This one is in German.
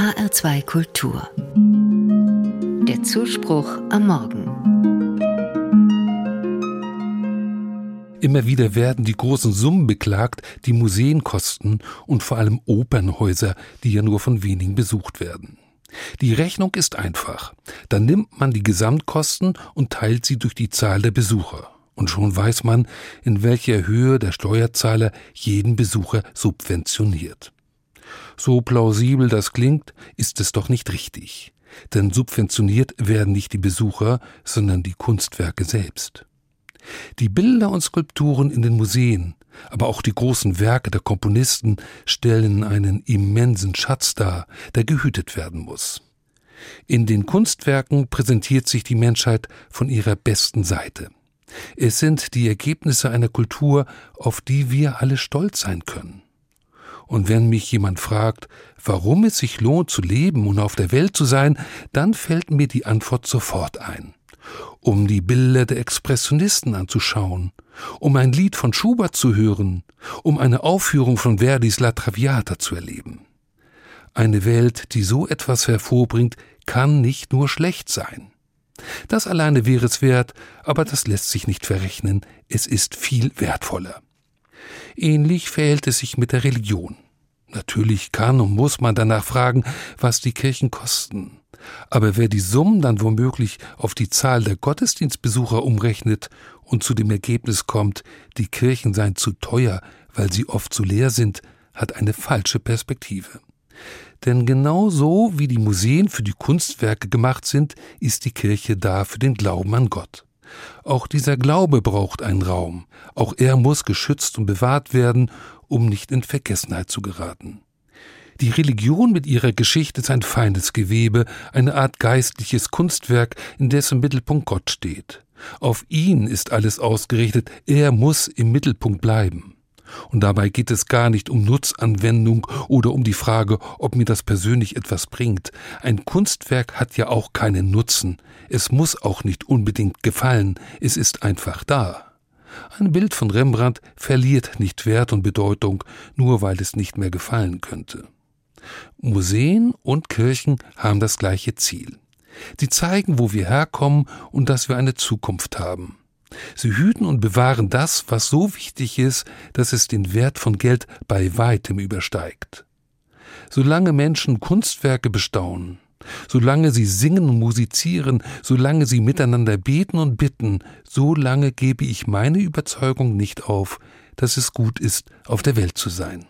HR2 Kultur. Der Zuspruch am Morgen. Immer wieder werden die großen Summen beklagt, die Museen kosten und vor allem Opernhäuser, die ja nur von wenigen besucht werden. Die Rechnung ist einfach. Dann nimmt man die Gesamtkosten und teilt sie durch die Zahl der Besucher. Und schon weiß man, in welcher Höhe der Steuerzahler jeden Besucher subventioniert. So plausibel das klingt, ist es doch nicht richtig. Denn subventioniert werden nicht die Besucher, sondern die Kunstwerke selbst. Die Bilder und Skulpturen in den Museen, aber auch die großen Werke der Komponisten stellen einen immensen Schatz dar, der gehütet werden muss. In den Kunstwerken präsentiert sich die Menschheit von ihrer besten Seite. Es sind die Ergebnisse einer Kultur, auf die wir alle stolz sein können. Und wenn mich jemand fragt, warum es sich lohnt zu leben und auf der Welt zu sein, dann fällt mir die Antwort sofort ein um die Bilder der Expressionisten anzuschauen, um ein Lied von Schubert zu hören, um eine Aufführung von Verdis La Traviata zu erleben. Eine Welt, die so etwas hervorbringt, kann nicht nur schlecht sein. Das alleine wäre es wert, aber das lässt sich nicht verrechnen, es ist viel wertvoller. Ähnlich verhält es sich mit der Religion. Natürlich kann und muss man danach fragen, was die Kirchen kosten. Aber wer die Summen dann womöglich auf die Zahl der Gottesdienstbesucher umrechnet und zu dem Ergebnis kommt, die Kirchen seien zu teuer, weil sie oft zu leer sind, hat eine falsche Perspektive. Denn genau so wie die Museen für die Kunstwerke gemacht sind, ist die Kirche da für den Glauben an Gott. Auch dieser Glaube braucht einen Raum, auch er muss geschützt und bewahrt werden, um nicht in Vergessenheit zu geraten. Die Religion mit ihrer Geschichte ist ein feines Gewebe, eine Art geistliches Kunstwerk, in dessen Mittelpunkt Gott steht. Auf ihn ist alles ausgerichtet, er muss im Mittelpunkt bleiben. Und dabei geht es gar nicht um Nutzanwendung oder um die Frage, ob mir das persönlich etwas bringt. Ein Kunstwerk hat ja auch keinen Nutzen. Es muss auch nicht unbedingt gefallen. Es ist einfach da. Ein Bild von Rembrandt verliert nicht Wert und Bedeutung, nur weil es nicht mehr gefallen könnte. Museen und Kirchen haben das gleiche Ziel. Sie zeigen, wo wir herkommen und dass wir eine Zukunft haben. Sie hüten und bewahren das, was so wichtig ist, dass es den Wert von Geld bei weitem übersteigt. Solange Menschen Kunstwerke bestaunen, solange sie singen und musizieren, solange sie miteinander beten und bitten, so lange gebe ich meine Überzeugung nicht auf, dass es gut ist, auf der Welt zu sein.